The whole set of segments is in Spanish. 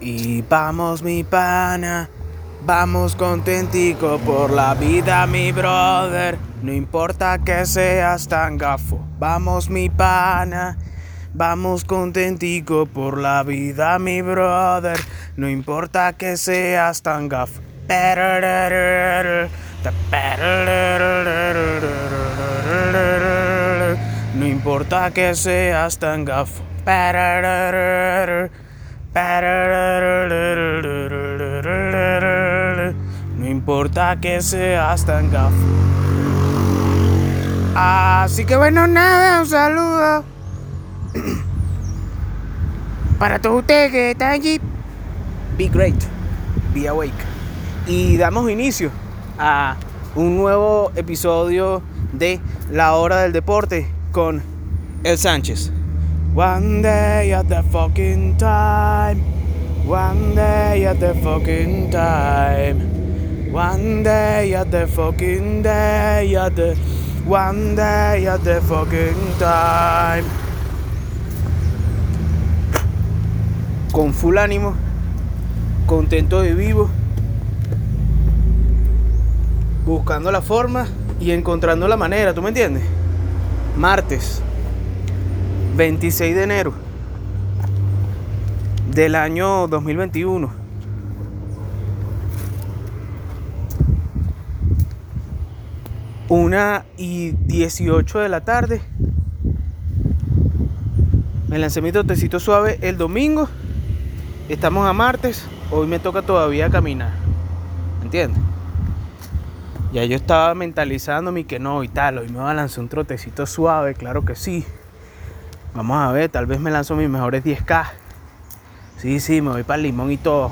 Y vamos mi pana, vamos contentico por la vida mi brother. No importa que seas tan gafo, vamos mi pana. Vamos contentico por la vida mi brother. No importa que seas tan gafo. No importa que seas tan gafo. No importa que seas tan gafo. Así que bueno, nada, un saludo. Para todos ustedes que están allí, be great, be awake. Y damos inicio a un nuevo episodio de La Hora del Deporte con El Sánchez. One day at the fucking time. One day at the fucking time. One day at the fucking day at the one day at the fucking time. Con full ánimo, contento de vivo, buscando la forma y encontrando la manera, ¿tú me entiendes? Martes 26 de enero del año 2021. Una y 18 de la tarde. Me lancé mi totecito suave el domingo. Estamos a martes. Hoy me toca todavía caminar. ¿Entiendes? Ya yo estaba mentalizándome que no y tal. Hoy me va a lanzar un trotecito suave, claro que sí. Vamos a ver, tal vez me lanzo mis mejores 10K. Sí, sí, me voy para el limón y todo.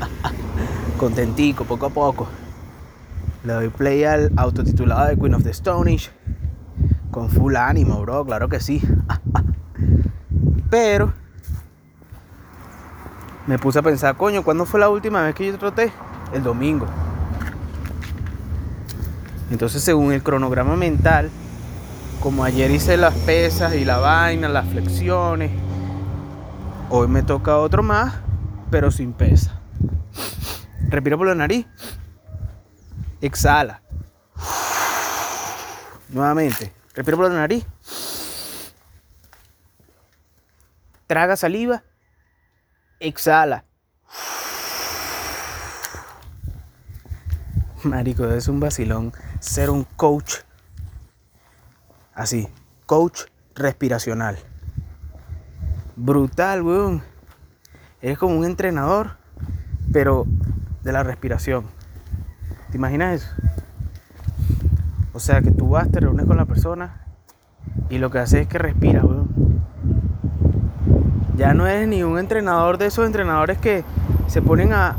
Contentico, poco a poco. Le doy play al autotitulado de Queen of the Stone Con full ánimo, bro, claro que sí. Pero me puse a pensar, coño, ¿cuándo fue la última vez que yo troté? El domingo. Entonces, según el cronograma mental, como ayer hice las pesas y la vaina, las flexiones, hoy me toca otro más, pero sin pesa. Respira por la nariz. Exhala. Nuevamente. Respira por la nariz. Traga saliva. Exhala. Marico, es un vacilón ser un coach así, coach respiracional. Brutal, weón. Eres como un entrenador, pero de la respiración. ¿Te imaginas eso? O sea, que tú vas, te reúnes con la persona y lo que haces es que respiras, weón. Ya no eres ni un entrenador de esos entrenadores que se ponen a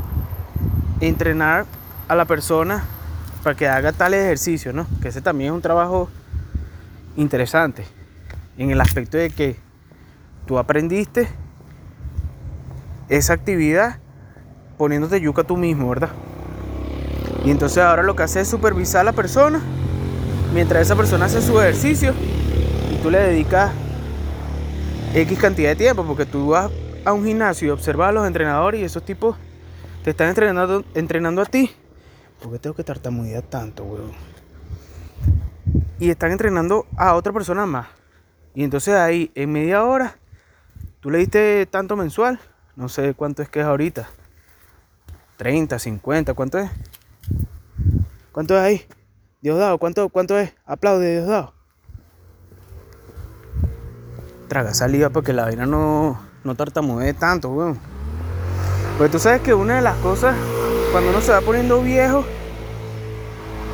entrenar a la persona para que haga tal ejercicio, ¿no? Que ese también es un trabajo interesante en el aspecto de que tú aprendiste esa actividad poniéndote yuca tú mismo, ¿verdad? Y entonces ahora lo que hace es supervisar a la persona mientras esa persona hace su ejercicio y tú le dedicas X cantidad de tiempo porque tú vas a un gimnasio y observas a los entrenadores y esos tipos te están entrenando, entrenando a ti. ¿Por qué tengo que tartamudear tanto, weón? Y están entrenando a otra persona más. Y entonces ahí, en media hora, tú le diste tanto mensual. No sé cuánto es que es ahorita. 30, 50, ¿cuánto es? ¿Cuánto es ahí? Diosdado, ¿cuánto, cuánto es? Aplaude, Diosdado. Traga saliva porque la vaina no, no tartamudee tanto, weón. Pues tú sabes que una de las cosas, cuando uno se va poniendo viejo,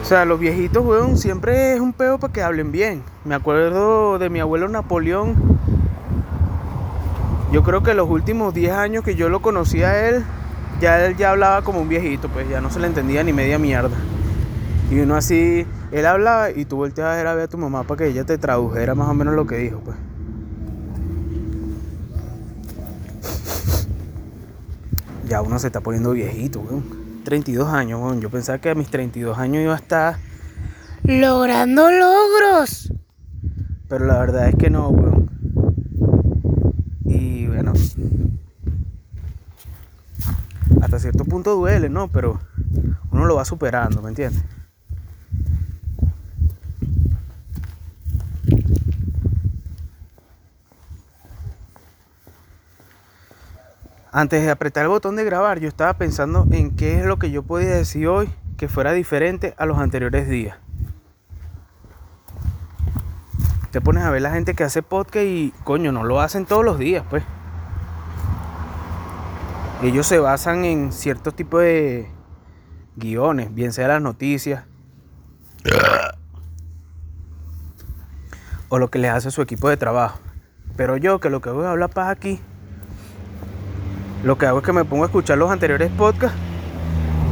o sea, los viejitos, weón, siempre es un peo para que hablen bien. Me acuerdo de mi abuelo Napoleón. Yo creo que los últimos 10 años que yo lo conocí a él, ya él ya hablaba como un viejito, pues ya no se le entendía ni media mierda. Y uno así, él hablaba y tú volteabas a ver a tu mamá para que ella te tradujera más o menos lo que dijo, pues. Ya uno se está poniendo viejito, weón. 32 años, weón. Yo pensaba que a mis 32 años iba a estar logrando logros. Pero la verdad es que no, weón. Y bueno. cierto punto duele, ¿no? Pero uno lo va superando, ¿me entiendes? Antes de apretar el botón de grabar, yo estaba pensando en qué es lo que yo podía decir hoy que fuera diferente a los anteriores días. Te pones a ver la gente que hace podcast y coño, no lo hacen todos los días, pues. Ellos se basan en ciertos tipos de guiones, bien sea las noticias o lo que les hace su equipo de trabajo. Pero yo que lo que voy a hablar para aquí lo que hago es que me pongo a escuchar los anteriores podcasts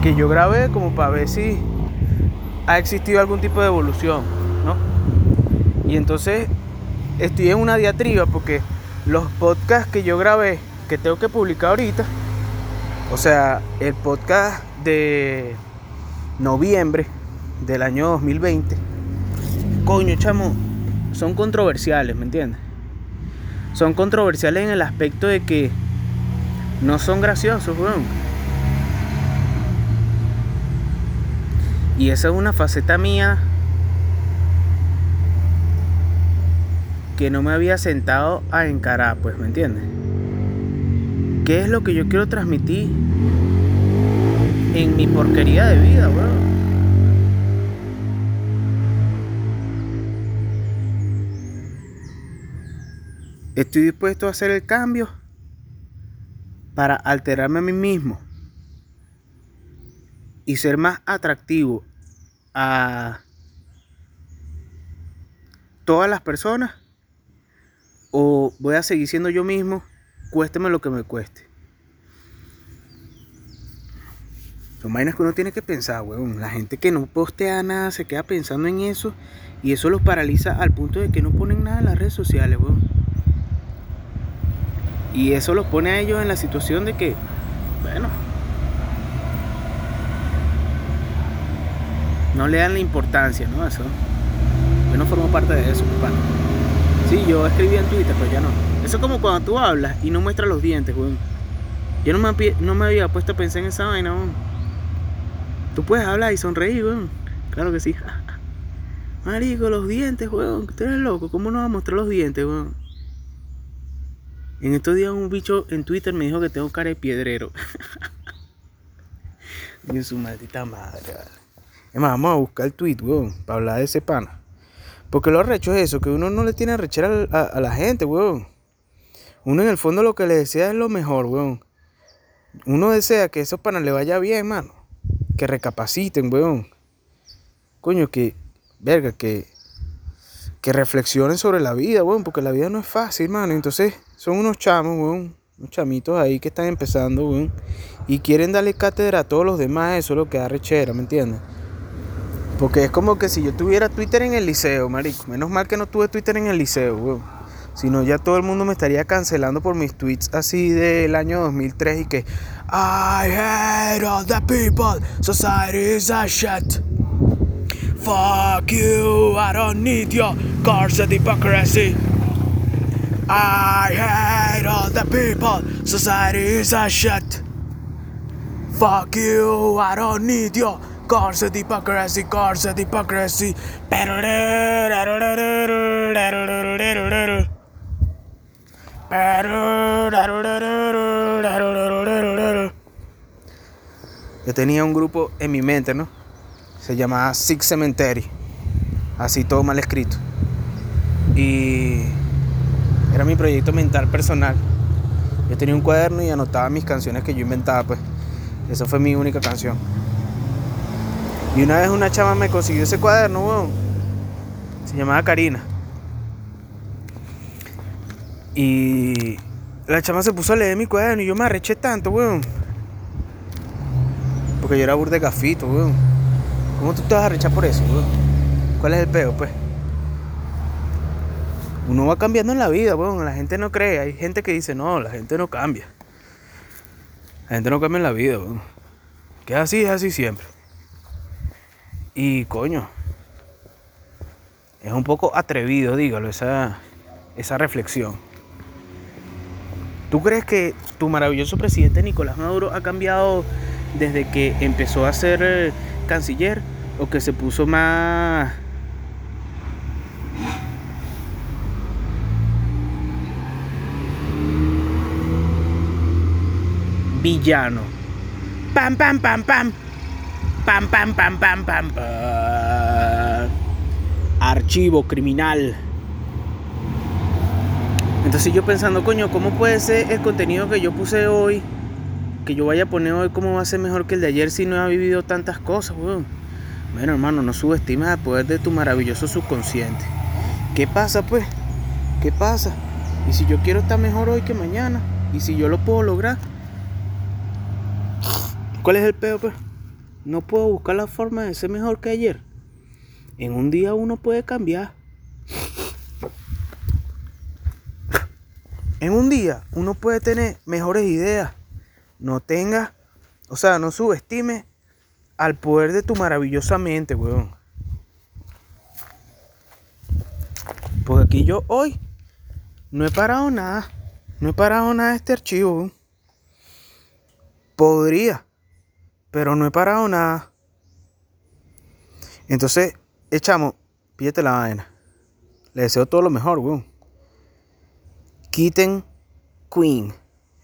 que yo grabé como para ver si ha existido algún tipo de evolución, ¿no? Y entonces estoy en una diatriba porque los podcasts que yo grabé, que tengo que publicar ahorita, o sea, el podcast de noviembre del año 2020, coño, chamo, son controversiales, ¿me entiendes? Son controversiales en el aspecto de que no son graciosos, weón. Y esa es una faceta mía que no me había sentado a encarar, pues, ¿me entiendes? ¿Qué es lo que yo quiero transmitir en mi porquería de vida, weón? Estoy dispuesto a hacer el cambio para alterarme a mí mismo y ser más atractivo a todas las personas o voy a seguir siendo yo mismo, cuésteme lo que me cueste. Son vainas que uno tiene que pensar, weón. La gente que no postea nada se queda pensando en eso y eso los paraliza al punto de que no ponen nada en las redes sociales, weón. Y eso los pone a ellos en la situación de que, bueno, no le dan la importancia, ¿no? Eso. Yo no formo parte de eso, papá. Sí, yo escribí en Twitter, pero ya no. Eso es como cuando tú hablas y no muestras los dientes, weón. Yo no me, no me había puesto a pensar en esa vaina, weón. Tú puedes hablar y sonreír, weón. Claro que sí. Marico, los dientes, weón. Tú eres loco. ¿Cómo no vas a mostrar los dientes, weón? En estos días un bicho en Twitter me dijo que tengo cara de piedrero. Ni su maldita madre. Es más, vamos a buscar el tweet, weón, para hablar de ese pana. Porque lo arrecho es eso, que uno no le tiene arrechera a, a, la gente, weón. Uno en el fondo lo que le desea es lo mejor, weón. Uno desea que esos panas le vaya bien, mano. Que recapaciten, weón. Coño, que, verga, que, que reflexionen sobre la vida, weón. Porque la vida no es fácil, mano. Entonces, son unos chamos, weón. Unos chamitos ahí que están empezando, weón. Y quieren darle cátedra a todos los demás. Eso es lo que da rechera, ¿me entiendes? Porque es como que si yo tuviera Twitter en el liceo, marico. Menos mal que no tuve Twitter en el liceo, weón. Si no, ya todo el mundo me estaría cancelando por mis tweets así del año 2003 y que I hate all the people, society is a shit. Fuck you, I don't need your and hypocrisy. I hate all the people, society is a shit. Fuck you, I don't need your and hypocrisy, and hypocrisy. Yo tenía un grupo en mi mente, ¿no? Se llamaba Six Cemetery. Así todo mal escrito. Y era mi proyecto mental personal. Yo tenía un cuaderno y anotaba mis canciones que yo inventaba, pues. Esa fue mi única canción. Y una vez una chama me consiguió ese cuaderno, weón. Se llamaba Karina. Y la chama se puso a leer mi cuaderno y yo me arreché tanto, weón. Porque yo era burde gafito, weón. ¿Cómo tú te vas a arrechar por eso? ¿Cuál es el peo, pues? Uno va cambiando en la vida, weón. La gente no cree. Hay gente que dice, no, la gente no cambia. La gente no cambia en la vida, weón. Que es así, es así siempre. Y coño, es un poco atrevido, dígalo, esa, esa reflexión. ¿Tú crees que tu maravilloso presidente Nicolás Maduro ha cambiado desde que empezó a ser eh, canciller o que se puso más villano? Pam pam pam pam. Pam pam pam pam pam. pam. Archivo criminal. Entonces yo pensando, coño, ¿cómo puede ser el contenido que yo puse hoy? Que yo vaya a poner hoy, ¿cómo va a ser mejor que el de ayer si no ha vivido tantas cosas? Bueno, hermano, no subestimes el poder de tu maravilloso subconsciente. ¿Qué pasa, pues? ¿Qué pasa? ¿Y si yo quiero estar mejor hoy que mañana? ¿Y si yo lo puedo lograr? ¿Cuál es el peor, pues? No puedo buscar la forma de ser mejor que ayer. En un día uno puede cambiar. En un día uno puede tener mejores ideas. No tenga, o sea, no subestime al poder de tu maravillosa mente, weón. Porque aquí yo hoy no he parado nada. No he parado nada de este archivo. weón. Podría, pero no he parado nada. Entonces, echamos, pídete la vaina. Le deseo todo lo mejor, weón. Kitten Queen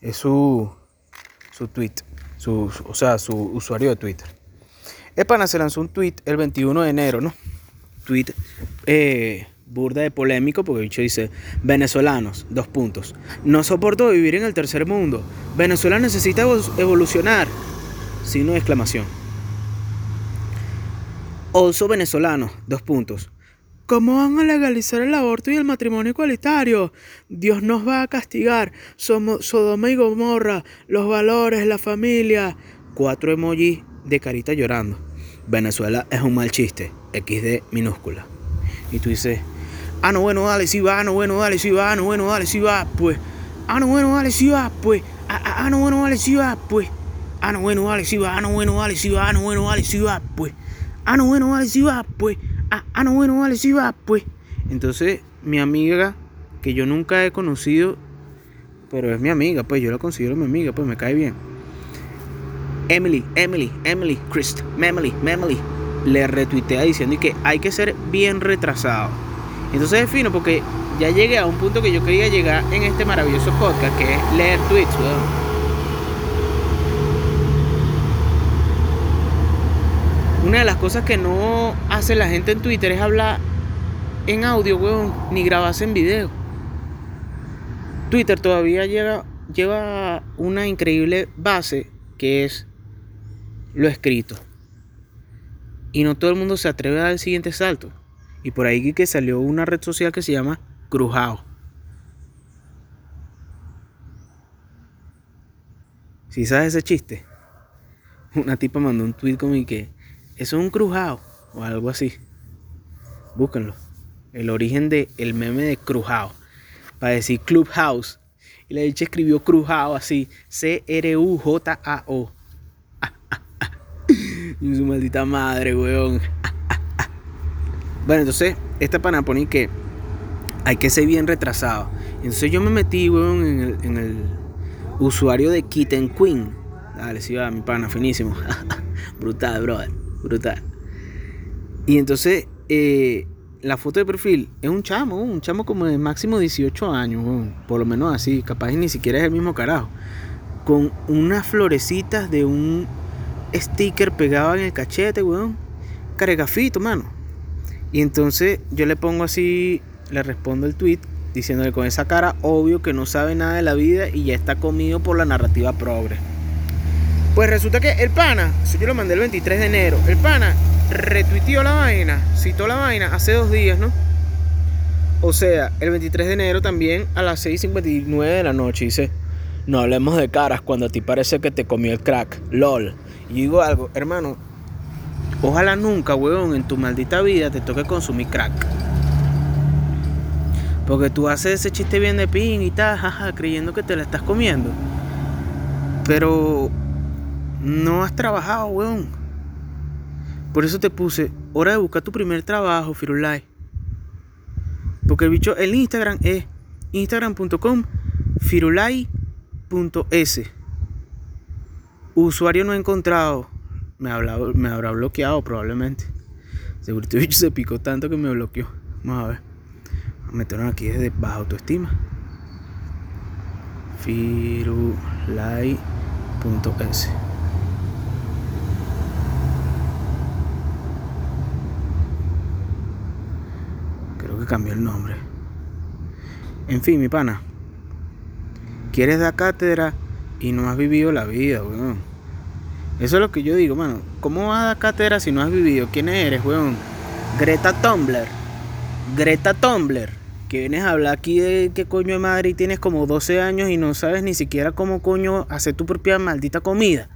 es su, su tweet, su, o sea, su usuario de Twitter. El pana se lanzó un tweet el 21 de enero, ¿no? Tweet eh, burda de polémico porque el bicho dice, venezolanos, dos puntos. No soporto vivir en el tercer mundo. Venezuela necesita evo- evolucionar. Signo de exclamación. Also venezolanos, dos puntos. ¿Cómo van a legalizar el aborto y el matrimonio igualitario? Dios nos va a castigar. Somos Sodoma y Gomorra, los valores, la familia. Cuatro emojis de carita llorando. Venezuela es un mal chiste. XD minúscula. Y tú dices, ah, no, bueno, dale, sí va, ah, no, bueno, dale, sí va, ah, no, bueno, dale, sí va, pues. Ah, no, bueno, dale, sí va, pues. Ah, ah, no, bueno, dale, sí va, pues. Ah, no, bueno, dale, sí va, ah, no, bueno, dale, sí va, no, bueno, dale, sí va, pues. Ah, no, bueno, dale, sí va, pues. Ah, ah, no, bueno, dale, sí va, pues. Entonces, mi amiga, que yo nunca he conocido, pero es mi amiga, pues yo la considero mi amiga, pues me cae bien. Emily, Emily, Emily, Christ, Memily, Memily, le retuitea diciendo que hay que ser bien retrasado. Entonces es fino porque ya llegué a un punto que yo quería llegar en este maravilloso podcast que es leer tweets, weón. Una de las cosas que no hace la gente en Twitter es hablar en audio, weón, ni grabarse en video. Twitter todavía lleva, lleva una increíble base que es lo escrito. Y no todo el mundo se atreve a dar el siguiente salto. Y por ahí que salió una red social que se llama Crujao. Si sabes ese chiste, una tipa mandó un tweet como que eso es un crujao o algo así. Búsquenlo. El origen del el meme de crujao. Para decir Clubhouse. Y la dicha escribió crujao así. C-R-U-J-A-O. Y su maldita madre, weón. Bueno, entonces, esta pana pone que hay que ser bien retrasado. Entonces yo me metí, weón, en el, en el usuario de Kitten Queen. Dale, sí va, mi pana, finísimo. brutal, brother. Brutal. Y entonces, eh, la foto de perfil es un chamo, un chamo como de máximo 18 años. Por lo menos así, capaz ni siquiera es el mismo carajo. Con unas florecitas de un sticker pegado en el cachete, weón. Cargafito, mano. Y entonces yo le pongo así, le respondo el tweet diciéndole con esa cara, obvio que no sabe nada de la vida y ya está comido por la narrativa progre. Pues resulta que el pana, eso yo lo mandé el 23 de enero, el pana retuiteó la vaina, citó la vaina hace dos días, ¿no? O sea, el 23 de enero también a las 6.59 de la noche dice, no hablemos de caras cuando a ti parece que te comió el crack, lol. Y digo algo, hermano, ojalá nunca, weón, en tu maldita vida te toque consumir crack. Porque tú haces ese chiste bien de pin y tal, jaja, creyendo que te la estás comiendo. Pero no has trabajado, weón. Por eso te puse, hora de buscar tu primer trabajo, Firulai. Porque el bicho, el Instagram es instagram.com Firulai Usuario no encontrado. Me, me habrá bloqueado probablemente. Seguro que se picó tanto que me bloqueó. Vamos a ver. Me metieron aquí desde baja autoestima. Firulai.es cambió el nombre. En fin, mi pana. Quieres dar cátedra y no has vivido la vida, weón. Eso es lo que yo digo, mano. ¿Cómo vas a dar cátedra si no has vivido? ¿Quién eres, weón? Greta Tumblr. Greta Tumblr. Que vienes a hablar aquí de qué coño de madre y tienes como 12 años y no sabes ni siquiera cómo coño hacer tu propia maldita comida.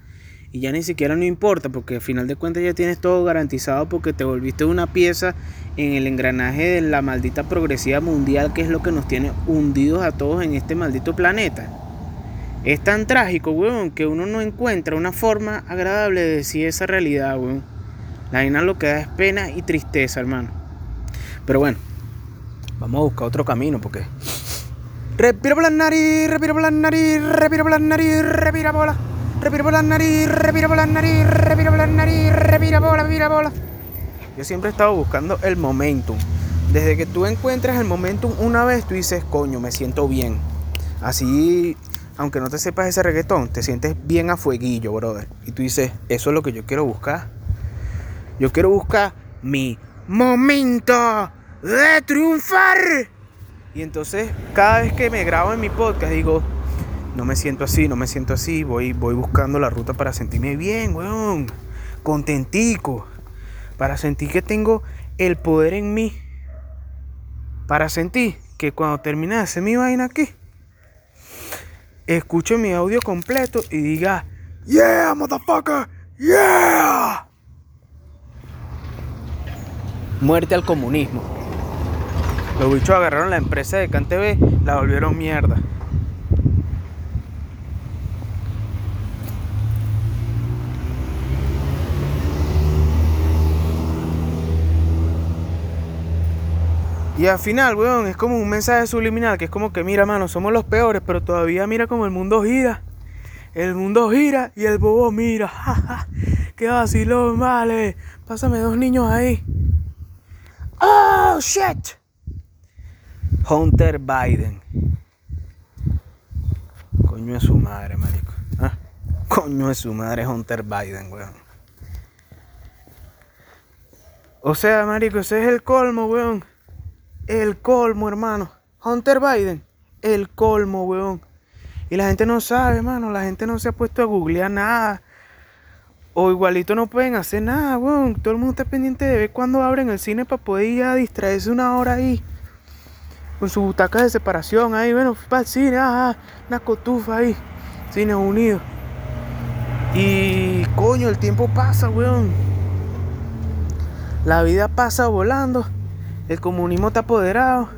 Y ya ni siquiera no importa porque al final de cuentas ya tienes todo garantizado porque te volviste una pieza en el engranaje de la maldita progresiva mundial que es lo que nos tiene hundidos a todos en este maldito planeta. Es tan trágico, weón, que uno no encuentra una forma agradable de decir esa realidad, weón. La vaina lo que da es pena y tristeza, hermano. Pero bueno, vamos a buscar otro camino porque. Respiro por la nariz, respiro por la nariz, respiro por la nariz, respira bola. Respiro por la nariz, respiro por la nariz, respiro por la nariz, respira bola, respira bola. Yo siempre he estado buscando el momentum. Desde que tú encuentras el momentum una vez, tú dices, coño, me siento bien. Así aunque no te sepas ese reggaetón, te sientes bien a fueguillo, brother. Y tú dices, eso es lo que yo quiero buscar. Yo quiero buscar mi momento de triunfar. Y entonces, cada vez que me grabo en mi podcast, digo, no me siento así, no me siento así. Voy, voy buscando la ruta para sentirme bien, weón. Contentico. Para sentir que tengo el poder en mí. Para sentir que cuando termine de hacer mi vaina aquí, escuche mi audio completo y diga, yeah, motherfucker, yeah. Muerte al comunismo. Los bichos agarraron la empresa de CanTV, la volvieron mierda. Y al final, weón, es como un mensaje subliminal que es como que, mira, mano, somos los peores, pero todavía mira como el mundo gira. El mundo gira y el bobo mira. Ja, ¡Qué vacilón, vale! Pásame dos niños ahí. ¡Oh, shit! Hunter Biden. Coño es su madre, marico. ¿Ah? Coño es su madre, Hunter Biden, weón. O sea, marico, ese es el colmo, weón. El colmo, hermano. Hunter Biden. El colmo, weón. Y la gente no sabe, hermano. La gente no se ha puesto a googlear nada. O igualito no pueden hacer nada, weón. Todo el mundo está pendiente de ver cuándo abren el cine para poder ir a distraerse una hora ahí. Con su butaca de separación ahí. Bueno, para el cine, ajá. Una cotufa ahí. Cine Unido. Y coño, el tiempo pasa, weón. La vida pasa volando. El comunismo está apoderado.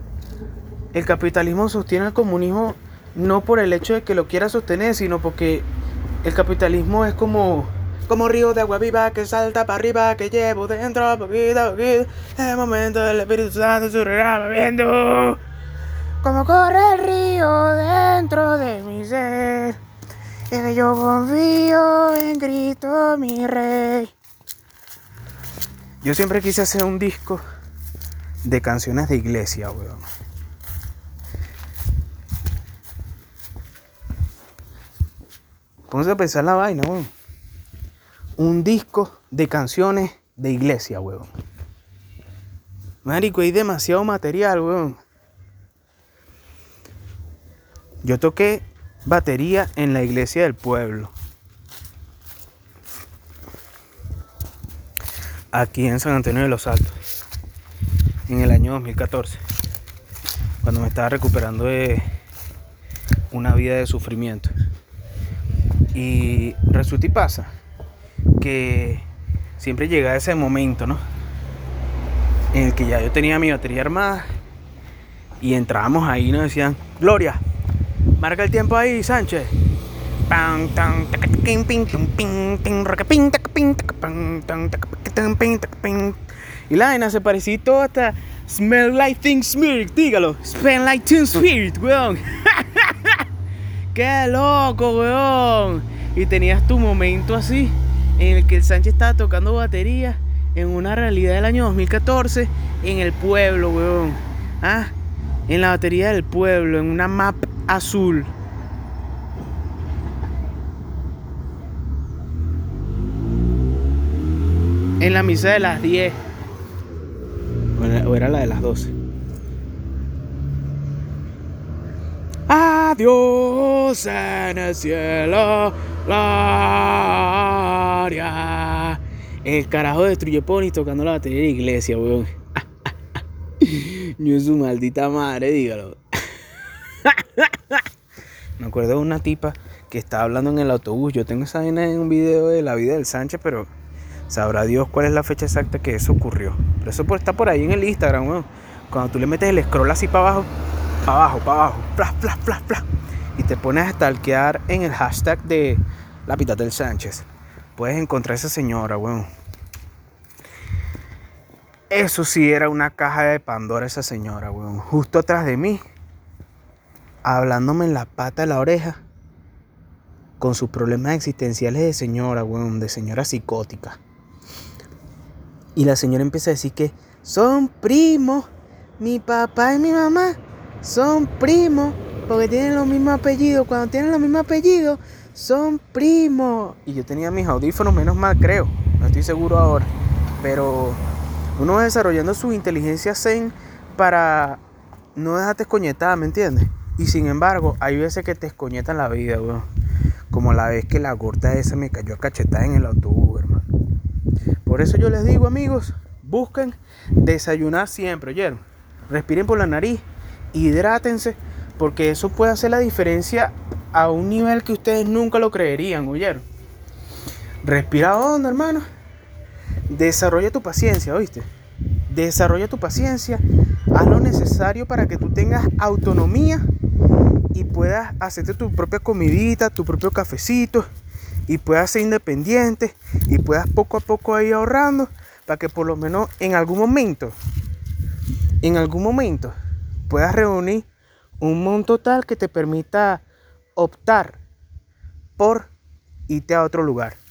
El capitalismo sostiene el comunismo no por el hecho de que lo quiera sostener, sino porque el capitalismo es como como río de agua viva que salta para arriba, que llevo dentro poquito a poquito. El momento del Espíritu Santo surgirá viendo Como corre el río dentro de mi ser. Es que yo confío en Cristo mi Rey. Yo siempre quise hacer un disco de canciones de iglesia, weón. Pónganse a pensar la vaina, weón. Un disco de canciones de iglesia, weón. Marico, hay demasiado material, weón. Yo toqué batería en la iglesia del pueblo. Aquí en San Antonio de los Altos en el año 2014, cuando me estaba recuperando de una vida de sufrimiento. Y resulta y pasa que siempre llega ese momento, ¿no? En el que ya yo tenía mi batería armada y entrábamos ahí y nos decían, Gloria, marca el tiempo ahí, Sánchez. Y la vaina se parecía todo hasta Smell like Teen Spirit, dígalo. Smell like Teen Spirit, weón. ¡Qué loco, weón! Y tenías tu momento así, en el que el Sánchez estaba tocando batería en una realidad del año 2014 en el pueblo, weón. Ah, en la batería del pueblo, en una map azul. En la misa de las 10. O era la de las 12. Adiós en el cielo, gloria. El carajo destruye Pony tocando la batería de iglesia, weón. Yo su maldita madre, dígalo. Me acuerdo de una tipa que estaba hablando en el autobús. Yo tengo esa vaina en un video de la vida del Sánchez, pero sabrá Dios cuál es la fecha exacta que eso ocurrió. Pero eso está por ahí en el Instagram, weón. Cuando tú le metes el scroll así para abajo, para abajo, para abajo, plas, plas, plas, plas, y te pones a stalkear en el hashtag de la pitata del Sánchez, puedes encontrar a esa señora, weón. Eso sí era una caja de Pandora esa señora, weón. Justo atrás de mí, hablándome en la pata de la oreja, con sus problemas existenciales de señora, weón, de señora psicótica. Y la señora empieza a decir que son primos, mi papá y mi mamá son primos porque tienen los mismos apellidos. Cuando tienen los mismos apellidos, son primos. Y yo tenía mis audífonos, menos mal creo. No estoy seguro ahora. Pero uno va desarrollando su inteligencia zen para no dejarte escoñetada, ¿me entiendes? Y sin embargo, hay veces que te escoñetan la vida, weón. Como la vez que la gorda esa me cayó a cachetada en el autobús. Por eso yo les digo, amigos, busquen desayunar siempre, ¿oyeron? Respiren por la nariz hidrátense, porque eso puede hacer la diferencia a un nivel que ustedes nunca lo creerían, ¿oyeron? Respira hondo, hermano. Desarrolla tu paciencia, ¿oíste? Desarrolla tu paciencia. Haz lo necesario para que tú tengas autonomía y puedas hacerte tu propia comidita, tu propio cafecito y puedas ser independiente y puedas poco a poco ir ahorrando para que por lo menos en algún momento, en algún momento, puedas reunir un monto tal que te permita optar por irte a otro lugar.